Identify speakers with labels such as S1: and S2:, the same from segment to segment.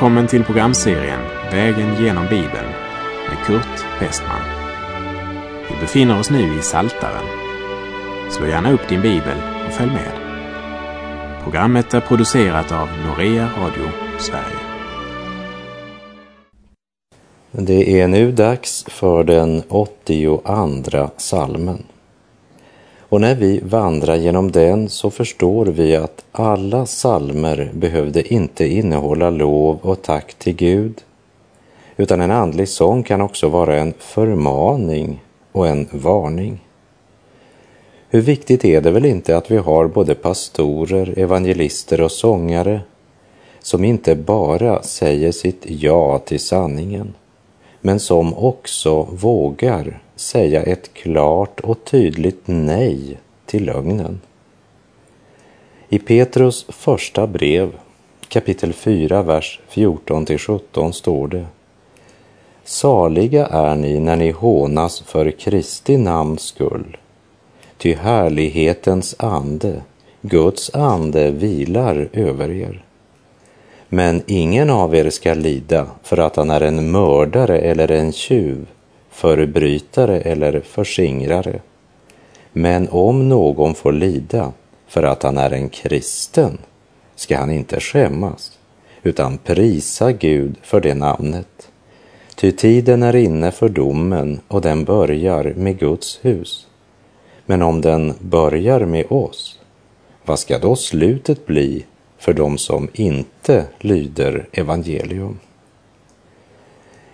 S1: Välkommen till programserien Vägen genom Bibeln med Kurt Westman. Vi befinner oss nu i Saltaren. Slå gärna upp din bibel och följ med. Programmet är producerat av Norea Radio Sverige.
S2: Det är nu dags för den 82 salmen. Och när vi vandrar genom den så förstår vi att alla salmer behövde inte innehålla lov och tack till Gud, utan en andlig sång kan också vara en förmaning och en varning. Hur viktigt är det väl inte att vi har både pastorer, evangelister och sångare som inte bara säger sitt ja till sanningen, men som också vågar säga ett klart och tydligt nej till lögnen. I Petrus första brev, kapitel 4, vers 14 till 17 står det Saliga är ni när ni hånas för Kristi namns skull, ty härlighetens ande, Guds ande, vilar över er. Men ingen av er ska lida för att han är en mördare eller en tjuv förbrytare eller förskingrare. Men om någon får lida för att han är en kristen ska han inte skämmas utan prisa Gud för det namnet. Ty tiden är inne för domen och den börjar med Guds hus. Men om den börjar med oss, vad ska då slutet bli för dem som inte lyder evangelium?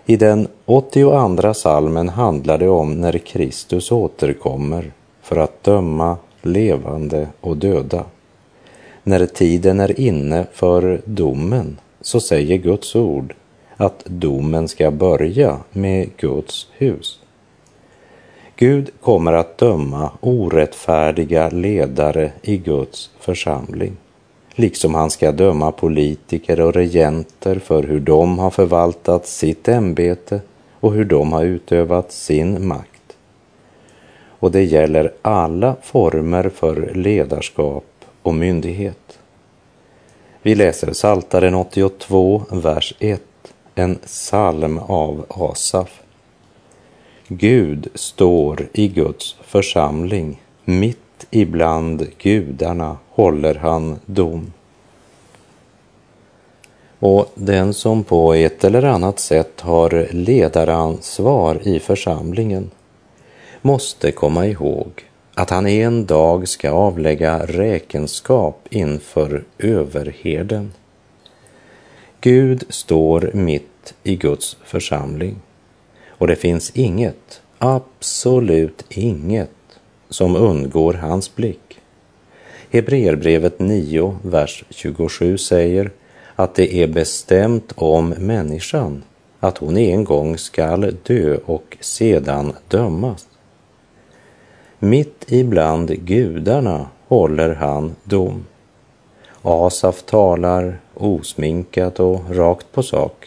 S2: I den 82 salmen handlar det om när Kristus återkommer för att döma levande och döda. När tiden är inne för domen så säger Guds ord att domen ska börja med Guds hus. Gud kommer att döma orättfärdiga ledare i Guds församling liksom han ska döma politiker och regenter för hur de har förvaltat sitt ämbete och hur de har utövat sin makt. Och det gäller alla former för ledarskap och myndighet. Vi läser Saltaren 82, vers 1, en psalm av Asaf. Gud står i Guds församling mitt ibland gudarna håller han dom. Och den som på ett eller annat sätt har ledaransvar i församlingen måste komma ihåg att han en dag ska avlägga räkenskap inför överherden. Gud står mitt i Guds församling och det finns inget, absolut inget som undgår hans blick. Hebreerbrevet 9, vers 27 säger att det är bestämt om människan att hon en gång skall dö och sedan dömas. Mitt ibland gudarna håller han dom. Asaf talar osminkat och rakt på sak.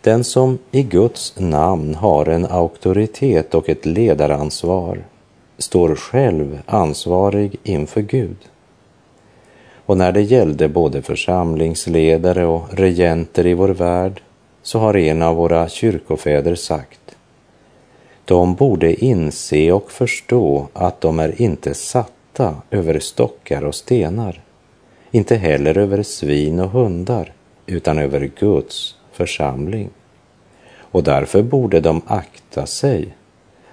S2: Den som i Guds namn har en auktoritet och ett ledaransvar står själv ansvarig inför Gud. Och när det gällde både församlingsledare och regenter i vår värld så har en av våra kyrkofäder sagt de borde inse och förstå att de är inte satta över stockar och stenar, inte heller över svin och hundar, utan över Guds församling. Och därför borde de akta sig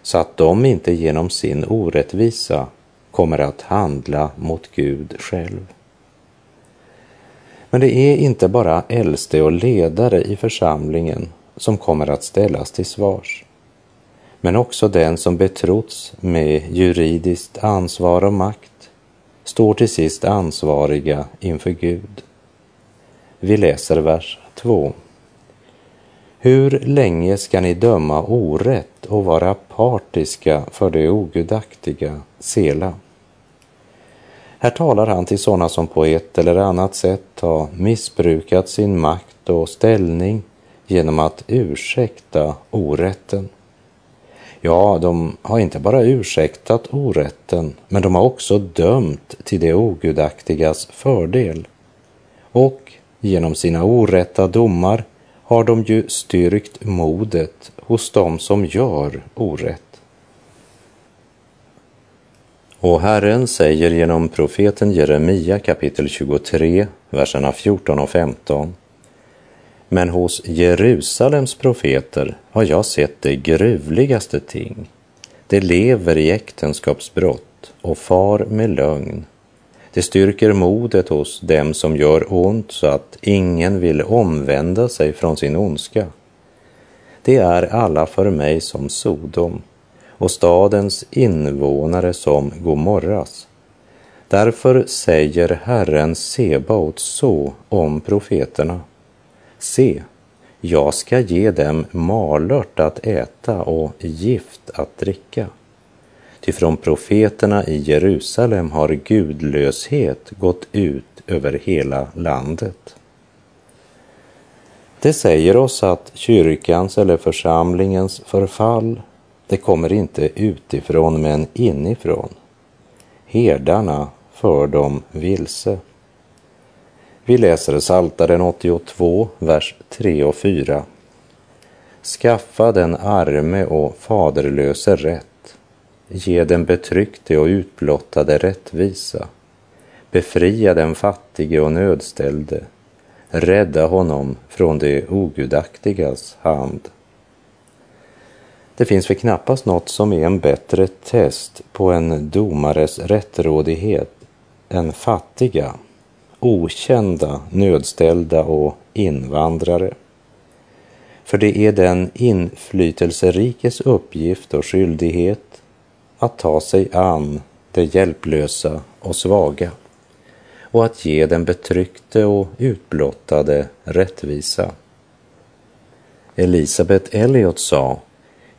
S2: så att de inte genom sin orättvisa kommer att handla mot Gud själv. Men det är inte bara äldste och ledare i församlingen som kommer att ställas till svars, men också den som betrotts med juridiskt ansvar och makt står till sist ansvariga inför Gud. Vi läser vers 2. Hur länge ska ni döma orätt och vara partiska för det ogudaktiga, Sela? Här talar han till sådana som på ett eller annat sätt har missbrukat sin makt och ställning genom att ursäkta orätten. Ja, de har inte bara ursäktat orätten, men de har också dömt till det ogudaktigas fördel. Och genom sina orätta domar har de ju styrkt modet hos dem som gör orätt. Och Herren säger genom profeten Jeremia kapitel 23, verserna 14 och 15. Men hos Jerusalems profeter har jag sett det gruvligaste ting. De lever i äktenskapsbrott och far med lögn. Det styrker modet hos dem som gör ont så att ingen vill omvända sig från sin ondska. Det är alla för mig som Sodom och stadens invånare som Gomorras. Därför säger Herren Sebaot så om profeterna. Se, jag ska ge dem malört att äta och gift att dricka. Ty från profeterna i Jerusalem har gudlöshet gått ut över hela landet. Det säger oss att kyrkans eller församlingens förfall det kommer inte utifrån men inifrån. Herdarna för dem vilse. Vi läser Saltaren 82, vers 3 och 4. Skaffa den arme och faderlöse rätt. Ge den betryckte och utblottade rättvisa. Befria den fattige och nödställde. Rädda honom från det ogudaktigas hand. Det finns väl knappast något som är en bättre test på en domares rättrådighet än fattiga, okända, nödställda och invandrare. För det är den inflytelserikes uppgift och skyldighet att ta sig an det hjälplösa och svaga och att ge den betryckte och utblottade rättvisa. Elisabeth Elliot sa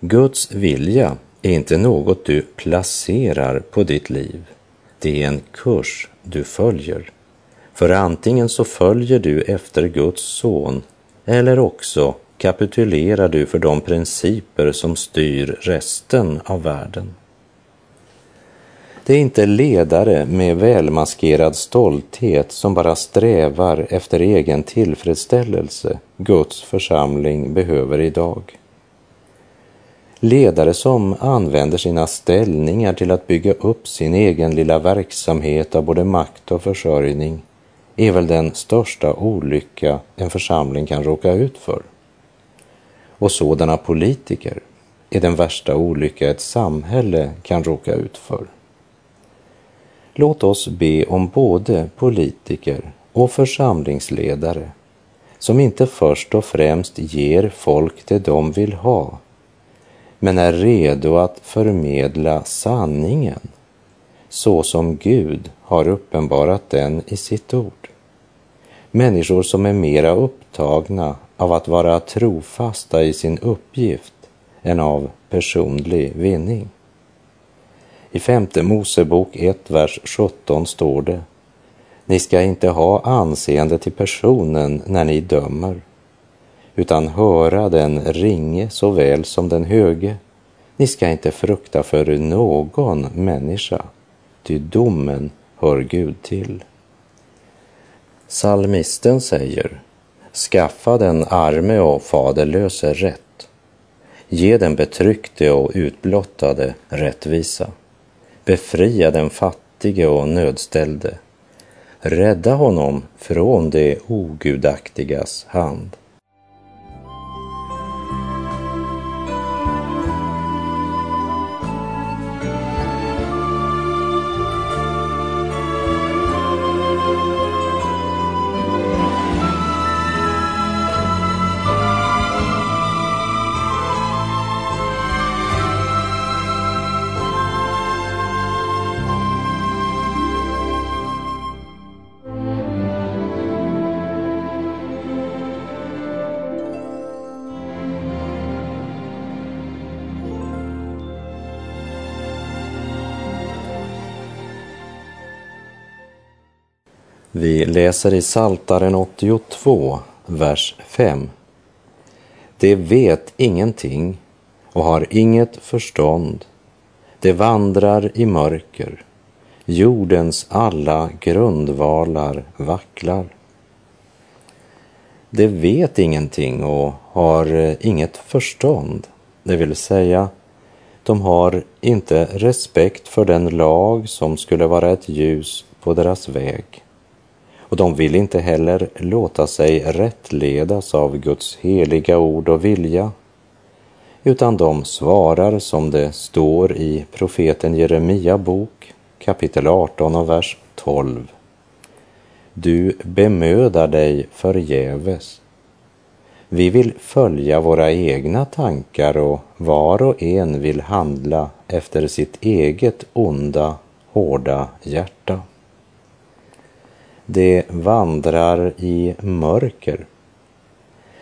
S2: Guds vilja är inte något du placerar på ditt liv. Det är en kurs du följer. För antingen så följer du efter Guds son eller också kapitulerar du för de principer som styr resten av världen. Det är inte ledare med välmaskerad stolthet som bara strävar efter egen tillfredsställelse Guds församling behöver idag. Ledare som använder sina ställningar till att bygga upp sin egen lilla verksamhet av både makt och försörjning är väl den största olycka en församling kan råka ut för. Och sådana politiker är den värsta olycka ett samhälle kan råka ut för. Låt oss be om både politiker och församlingsledare som inte först och främst ger folk det de vill ha men är redo att förmedla sanningen så som Gud har uppenbarat den i sitt ord. Människor som är mera upptagna av att vara trofasta i sin uppgift än av personlig vinning. I femte Mosebok 1, vers 17 står det Ni ska inte ha anseende till personen när ni dömer utan höra den ringe såväl som den höge. Ni ska inte frukta för någon människa, ty domen hör Gud till. Salmisten säger, skaffa den arme och faderlöse rätt. Ge den betryckte och utblottade rättvisa. Befria den fattige och nödställde. Rädda honom från det ogudaktigas hand. Läser i Saltaren 82, vers 5. De vet ingenting och har inget förstånd. De vandrar i mörker. Jordens alla grundvalar vacklar. det vet ingenting och har eh, inget förstånd. Det vill säga, de har inte respekt för den lag som skulle vara ett ljus på deras väg. Och de vill inte heller låta sig rättledas av Guds heliga ord och vilja, utan de svarar som det står i profeten Jeremia bok kapitel 18 och vers 12. Du bemödar dig förgäves. Vi vill följa våra egna tankar och var och en vill handla efter sitt eget onda, hårda hjärta. Det vandrar i mörker.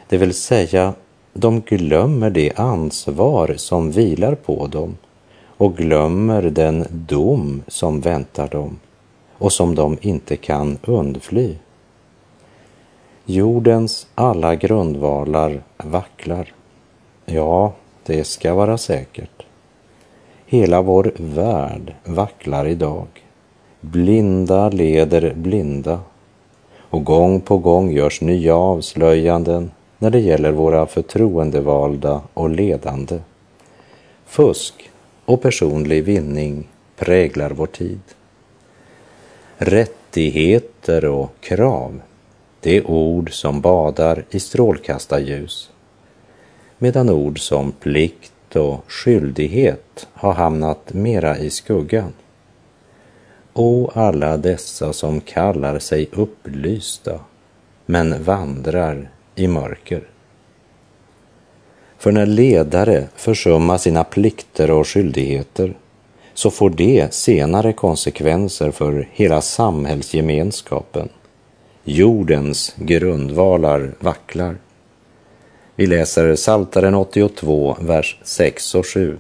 S2: Det vill säga, de glömmer det ansvar som vilar på dem och glömmer den dom som väntar dem och som de inte kan undfly. Jordens alla grundvalar vacklar. Ja, det ska vara säkert. Hela vår värld vacklar idag. Blinda leder blinda och gång på gång görs nya avslöjanden när det gäller våra förtroendevalda och ledande. Fusk och personlig vinning präglar vår tid. Rättigheter och krav, det är ord som badar i strålkastarljus, medan ord som plikt och skyldighet har hamnat mera i skuggan. O alla dessa som kallar sig upplysta, men vandrar i mörker. För när ledare försummar sina plikter och skyldigheter så får det senare konsekvenser för hela samhällsgemenskapen. Jordens grundvalar vacklar. Vi läser Saltaren 82, vers 6 och 7.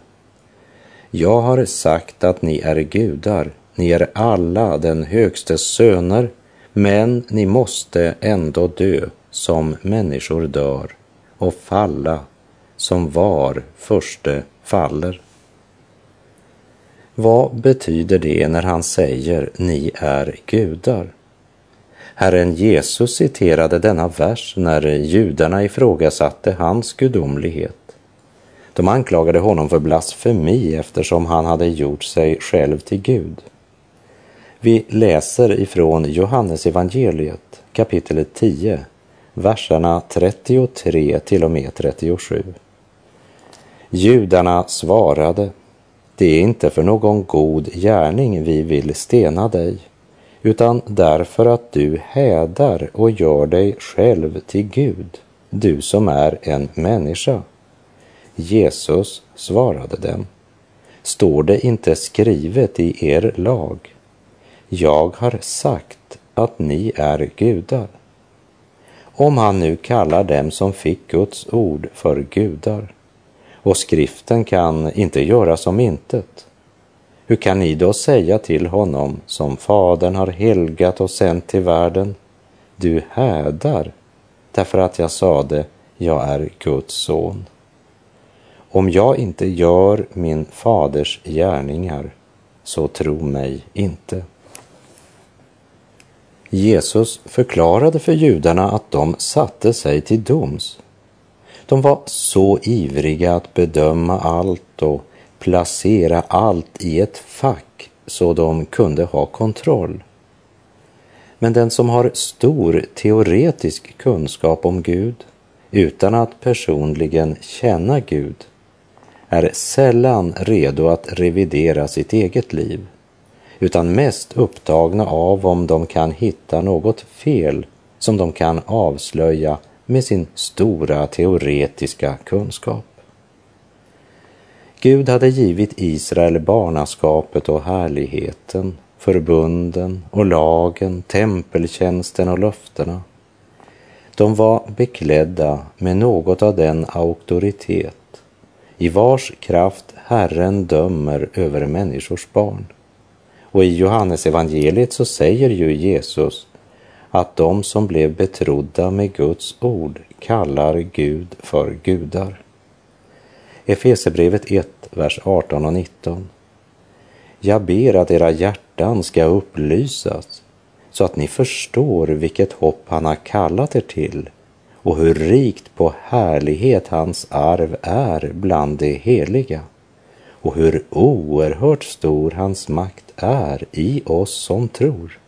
S2: Jag har sagt att ni är gudar, ni är alla den högstes söner, men ni måste ändå dö som människor dör och falla som var förste faller. Vad betyder det när han säger ni är gudar? Herren Jesus citerade denna vers när judarna ifrågasatte hans gudomlighet. De anklagade honom för blasfemi eftersom han hade gjort sig själv till Gud. Vi läser ifrån Johannes evangeliet kapitel 10, verserna 33 till och med 37. Judarna svarade, det är inte för någon god gärning vi vill stena dig, utan därför att du hädar och gör dig själv till Gud, du som är en människa. Jesus svarade dem, står det inte skrivet i er lag? Jag har sagt att ni är gudar. Om han nu kallar dem som fick Guds ord för gudar, och skriften kan inte göra som intet. Hur kan ni då säga till honom som Fadern har helgat och sänt till världen, du hädar därför att jag sade, jag är Guds son. Om jag inte gör min faders gärningar, så tro mig inte. Jesus förklarade för judarna att de satte sig till doms de var så ivriga att bedöma allt och placera allt i ett fack så de kunde ha kontroll. Men den som har stor teoretisk kunskap om Gud utan att personligen känna Gud är sällan redo att revidera sitt eget liv utan mest upptagna av om de kan hitta något fel som de kan avslöja med sin stora teoretiska kunskap. Gud hade givit Israel barnaskapet och härligheten, förbunden och lagen, tempeltjänsten och löftena. De var beklädda med något av den auktoritet i vars kraft Herren dömer över människors barn. Och i Johannes evangeliet så säger ju Jesus att de som blev betrodda med Guds ord kallar Gud för gudar. Efesebrevet 1, vers 18 och 19. Jag ber att era hjärtan ska upplysas så att ni förstår vilket hopp han har kallat er till och hur rikt på härlighet hans arv är bland de heliga och hur oerhört stor hans makt är i oss som tror,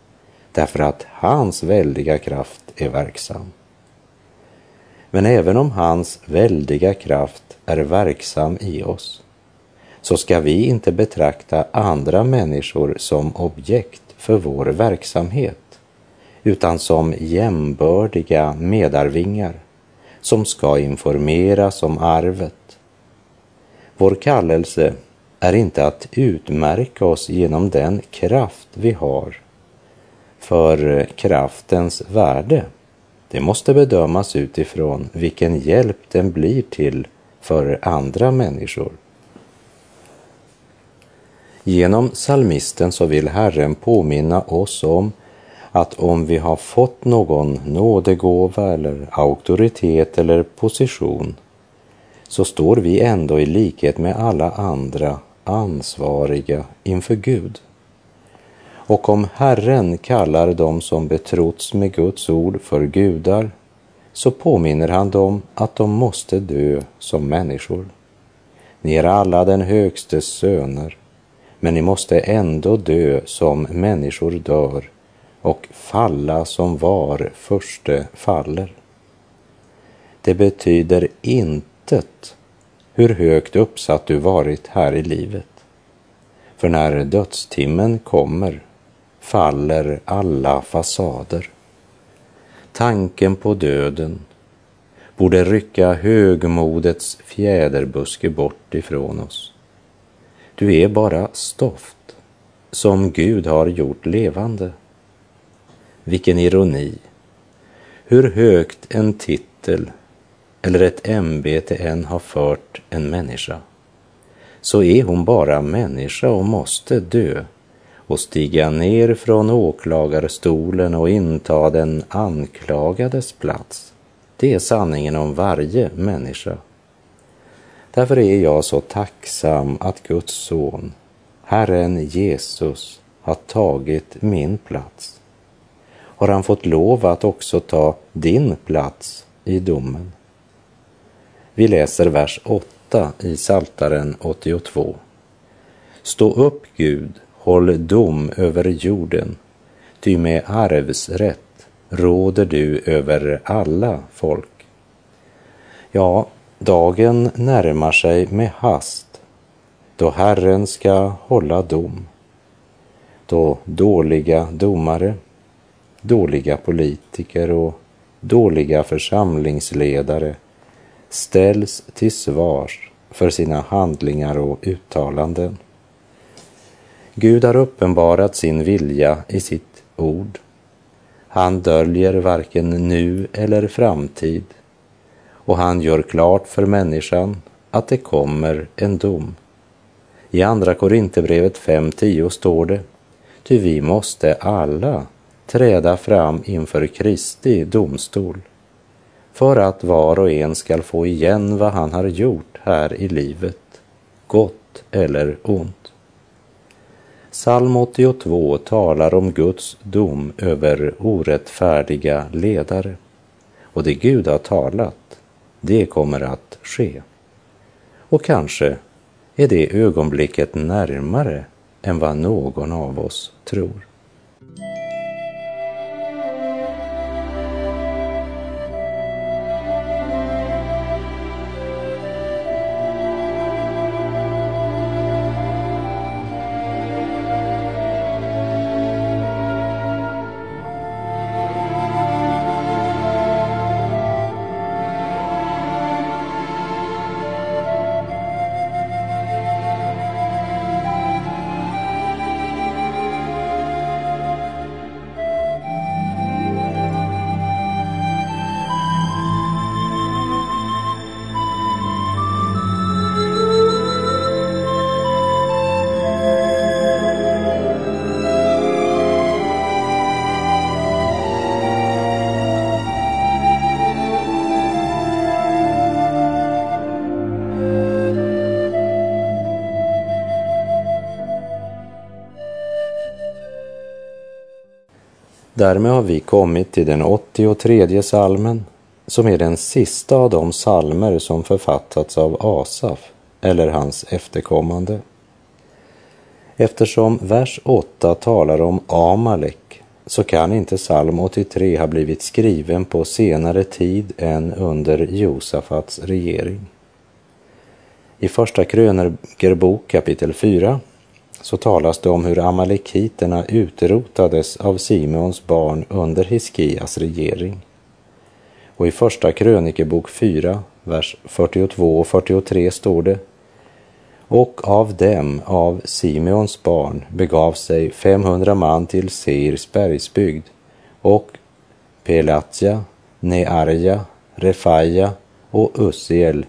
S2: därför att hans väldiga kraft är verksam. Men även om hans väldiga kraft är verksam i oss, så ska vi inte betrakta andra människor som objekt för vår verksamhet, utan som jämbördiga medarvingar som ska informeras om arvet. Vår kallelse är inte att utmärka oss genom den kraft vi har, för kraftens värde det måste bedömas utifrån vilken hjälp den blir till för andra människor. Genom salmisten så vill Herren påminna oss om att om vi har fått någon nådegåva eller auktoritet eller position så står vi ändå i likhet med alla andra ansvariga inför Gud. Och om Herren kallar dem som betrotts med Guds ord för gudar, så påminner han dem att de måste dö som människor. Ni är alla den högstes söner, men ni måste ändå dö som människor dör och falla som var förste faller. Det betyder intet hur högt uppsatt du varit här i livet. För när dödstimmen kommer faller alla fasader. Tanken på döden borde rycka högmodets fjäderbuske bort ifrån oss. Du är bara stoft som Gud har gjort levande. Vilken ironi! Hur högt en titel eller ett ämbete än har fört en människa, så är hon bara människa och måste dö och stiga ner från åklagarstolen och inta den anklagades plats. Det är sanningen om varje människa. Därför är jag så tacksam att Guds son, Herren Jesus, har tagit min plats. Har han fått lov att också ta din plats i domen? Vi läser vers 8 i Saltaren 82. Stå upp, Gud, håll dom över jorden, ty med arvsrätt råder du över alla folk. Ja, dagen närmar sig med hast, då Herren ska hålla dom. Då dåliga domare, dåliga politiker och dåliga församlingsledare ställs till svars för sina handlingar och uttalanden. Gud har uppenbarat sin vilja i sitt ord. Han döljer varken nu eller framtid och han gör klart för människan att det kommer en dom. I Andra Korinthierbrevet 5.10 står det, ty vi måste alla träda fram inför Kristi domstol för att var och en skall få igen vad han har gjort här i livet, gott eller ont. Psalm 82 talar om Guds dom över orättfärdiga ledare. Och det Gud har talat, det kommer att ske. Och kanske är det ögonblicket närmare än vad någon av oss tror. Därmed har vi kommit till den 83 salmen som är den sista av de salmer som författats av Asaf eller hans efterkommande. Eftersom vers 8 talar om Amalek så kan inte psalm 83 ha blivit skriven på senare tid än under Josafats regering. I Första krönikebok kapitel 4 så talas det om hur amalekiterna utrotades av Simons barn under Hiskias regering. Och i Första krönikebok 4, vers 42 och 43 står det och av dem, av Simeons barn, begav sig 500 man till Seirs bergsbygd och Pelatja, Nearja, Refaja och Ussiel,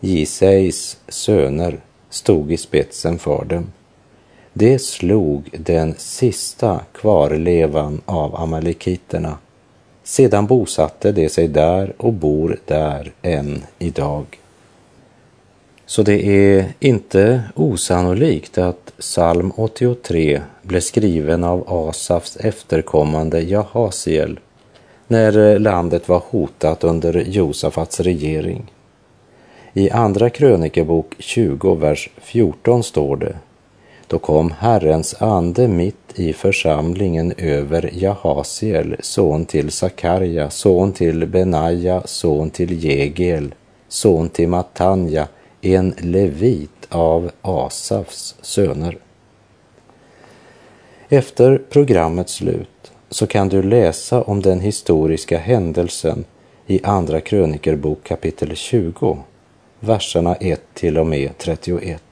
S2: Giseis söner, stod i spetsen för dem. Det slog den sista kvarlevan av amalekiterna. Sedan bosatte de sig där och bor där än idag. Så det är inte osannolikt att psalm 83 blev skriven av Asafs efterkommande Jahasiel när landet var hotat under Josafats regering. I Andra krönikebok 20, vers 14 står det då kom Herrens ande mitt i församlingen över Jahasiel, son till Sakarja, son till Benaja, son till Jegel, son till Matanja, en levit av Asafs söner. Efter programmets slut så kan du läsa om den historiska händelsen i Andra krönikerbok kapitel 20, verserna 1 till och med 31.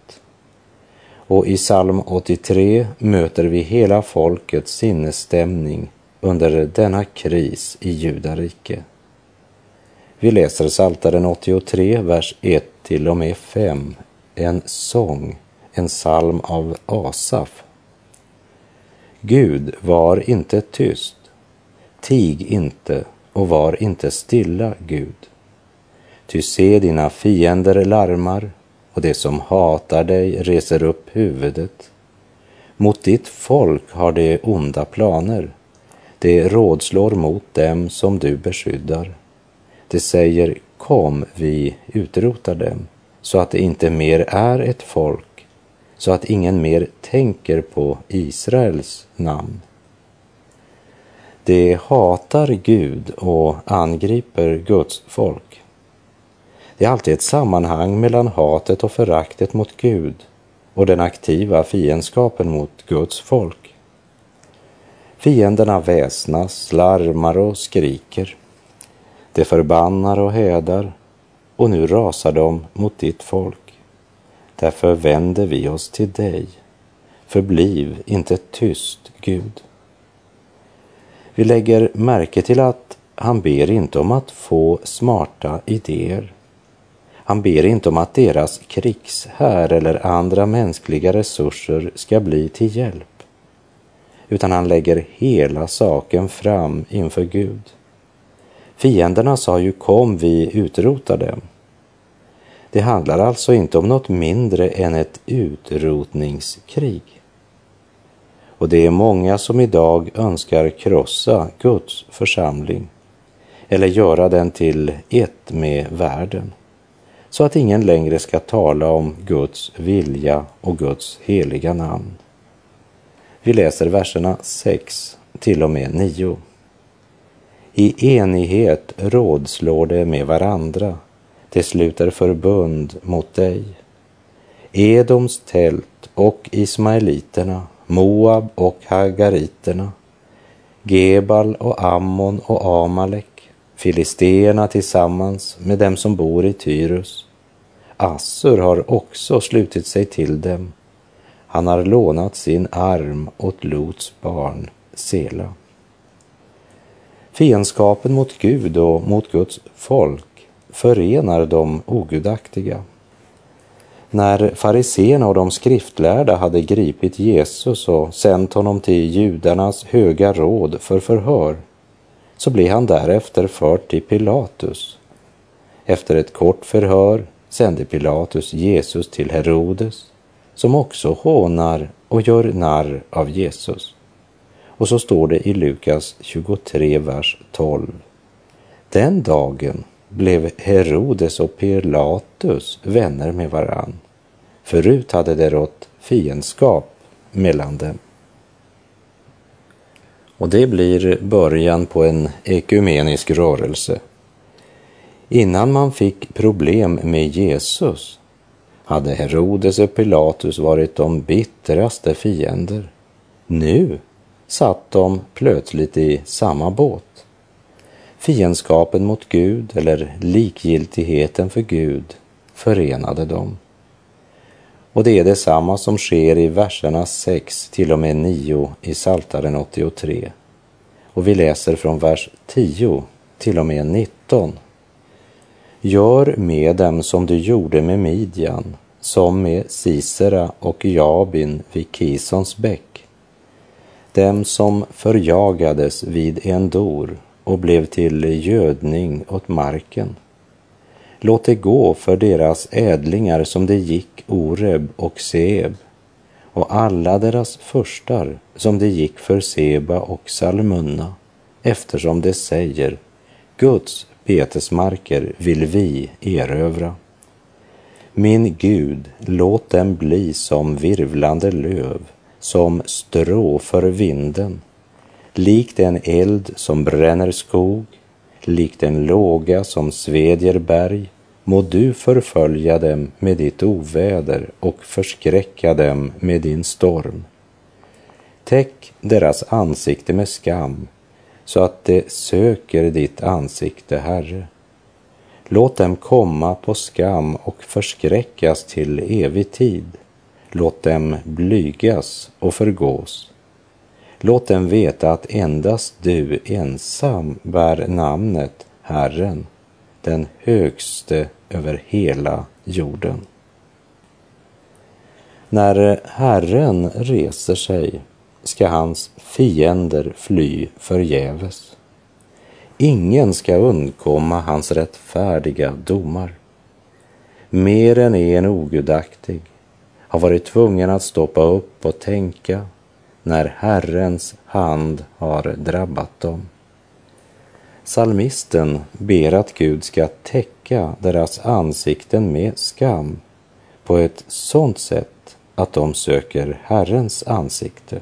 S2: Och i psalm 83 möter vi hela folkets sinnesstämning under denna kris i judarike. Vi läser Psaltaren 83, vers 1 till och med 5, en sång, en psalm av Asaf. Gud, var inte tyst, tig inte och var inte stilla, Gud. Ty se, dina fiender larmar och det som hatar dig reser upp huvudet. Mot ditt folk har de onda planer. Det rådslår mot dem som du beskyddar. Det säger kom, vi utrotar dem, så att det inte mer är ett folk, så att ingen mer tänker på Israels namn. De hatar Gud och angriper Guds folk. Det är alltid ett sammanhang mellan hatet och föraktet mot Gud och den aktiva fiendskapen mot Guds folk. Fienderna väsnas, larmar och skriker. De förbannar och hädar och nu rasar de mot ditt folk. Därför vänder vi oss till dig. Förbliv inte tyst, Gud. Vi lägger märke till att han ber inte om att få smarta idéer. Han ber inte om att deras krigshär eller andra mänskliga resurser ska bli till hjälp, utan han lägger hela saken fram inför Gud. Fienderna sa ju kom, vi utrotar dem. Det handlar alltså inte om något mindre än ett utrotningskrig. Och det är många som idag önskar krossa Guds församling eller göra den till ett med världen så att ingen längre ska tala om Guds vilja och Guds heliga namn. Vi läser verserna 6 till och med 9. I enighet rådslår de med varandra, de sluter förbund mot dig. Edoms tält och Ismaeliterna, Moab och Hagariterna, Gebal och Ammon och Amalek, Filisteerna tillsammans med dem som bor i Tyrus. Assur har också slutit sig till dem. Han har lånat sin arm åt Lots barn, Sela. Fiendskapen mot Gud och mot Guds folk förenar de ogudaktiga. När fariseerna och de skriftlärda hade gripit Jesus och sänt honom till judarnas höga råd för förhör så blev han därefter förd till Pilatus. Efter ett kort förhör sände Pilatus Jesus till Herodes som också hånar och gör narr av Jesus. Och så står det i Lukas 23, vers 12. Den dagen blev Herodes och Pilatus vänner med varann. Förut hade det rått fiendskap mellan dem. Och det blir början på en ekumenisk rörelse. Innan man fick problem med Jesus hade Herodes och Pilatus varit de bittraste fiender. Nu satt de plötsligt i samma båt. Fiendskapen mot Gud eller likgiltigheten för Gud förenade dem. Och det är detsamma som sker i verserna 6 till och med 9 i Saltaren 83. Och vi läser från vers 10 till och med 19. Gör med dem som du gjorde med Midjan, som med Sisera och Jabin vid Kisons bäck. Dem som förjagades vid Endor och blev till gödning åt marken. Låt det gå för deras ädlingar som det gick Oreb och Seb och alla deras förstar som det gick för Seba och Salmunna eftersom det säger Guds betesmarker vill vi erövra. Min Gud, låt dem bli som virvlande löv, som strå för vinden, likt en eld som bränner skog, likt en låga som svedjer berg, må du förfölja dem med ditt oväder och förskräcka dem med din storm. Täck deras ansikte med skam så att de söker ditt ansikte, Herre. Låt dem komma på skam och förskräckas till evig tid. Låt dem blygas och förgås. Låt dem veta att endast du ensam bär namnet Herren, den högste över hela jorden. När Herren reser sig ska hans fiender fly förgäves. Ingen ska undkomma hans rättfärdiga domar. Mer än en ogudaktig har varit tvungen att stoppa upp och tänka när Herrens hand har drabbat dem. Salmisten ber att Gud ska täcka deras ansikten med skam på ett sådant sätt att de söker Herrens ansikte.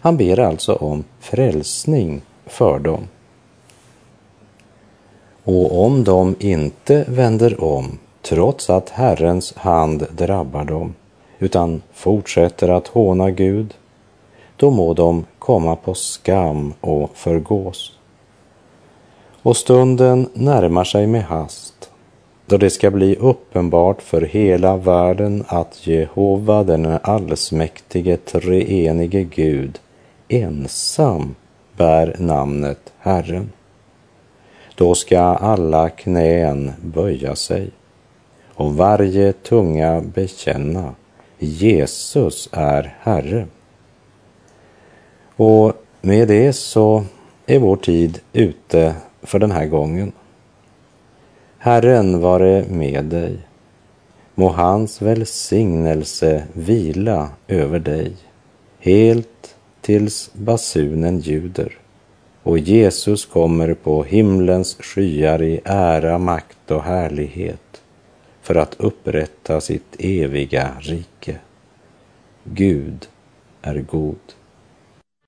S2: Han ber alltså om frälsning för dem. Och om de inte vänder om, trots att Herrens hand drabbar dem, utan fortsätter att håna Gud, då må de komma på skam och förgås. Och stunden närmar sig med hast, då det ska bli uppenbart för hela världen att Jehova, den allsmäktige treenige Gud, ensam bär namnet Herren. Då ska alla knän böja sig och varje tunga bekänna Jesus är Herre. Och med det så är vår tid ute för den här gången. Herren vare med dig. Må hans välsignelse vila över dig, helt tills basunen ljuder och Jesus kommer på himlens skyar i ära, makt och härlighet för att upprätta sitt eviga rike. Gud är god.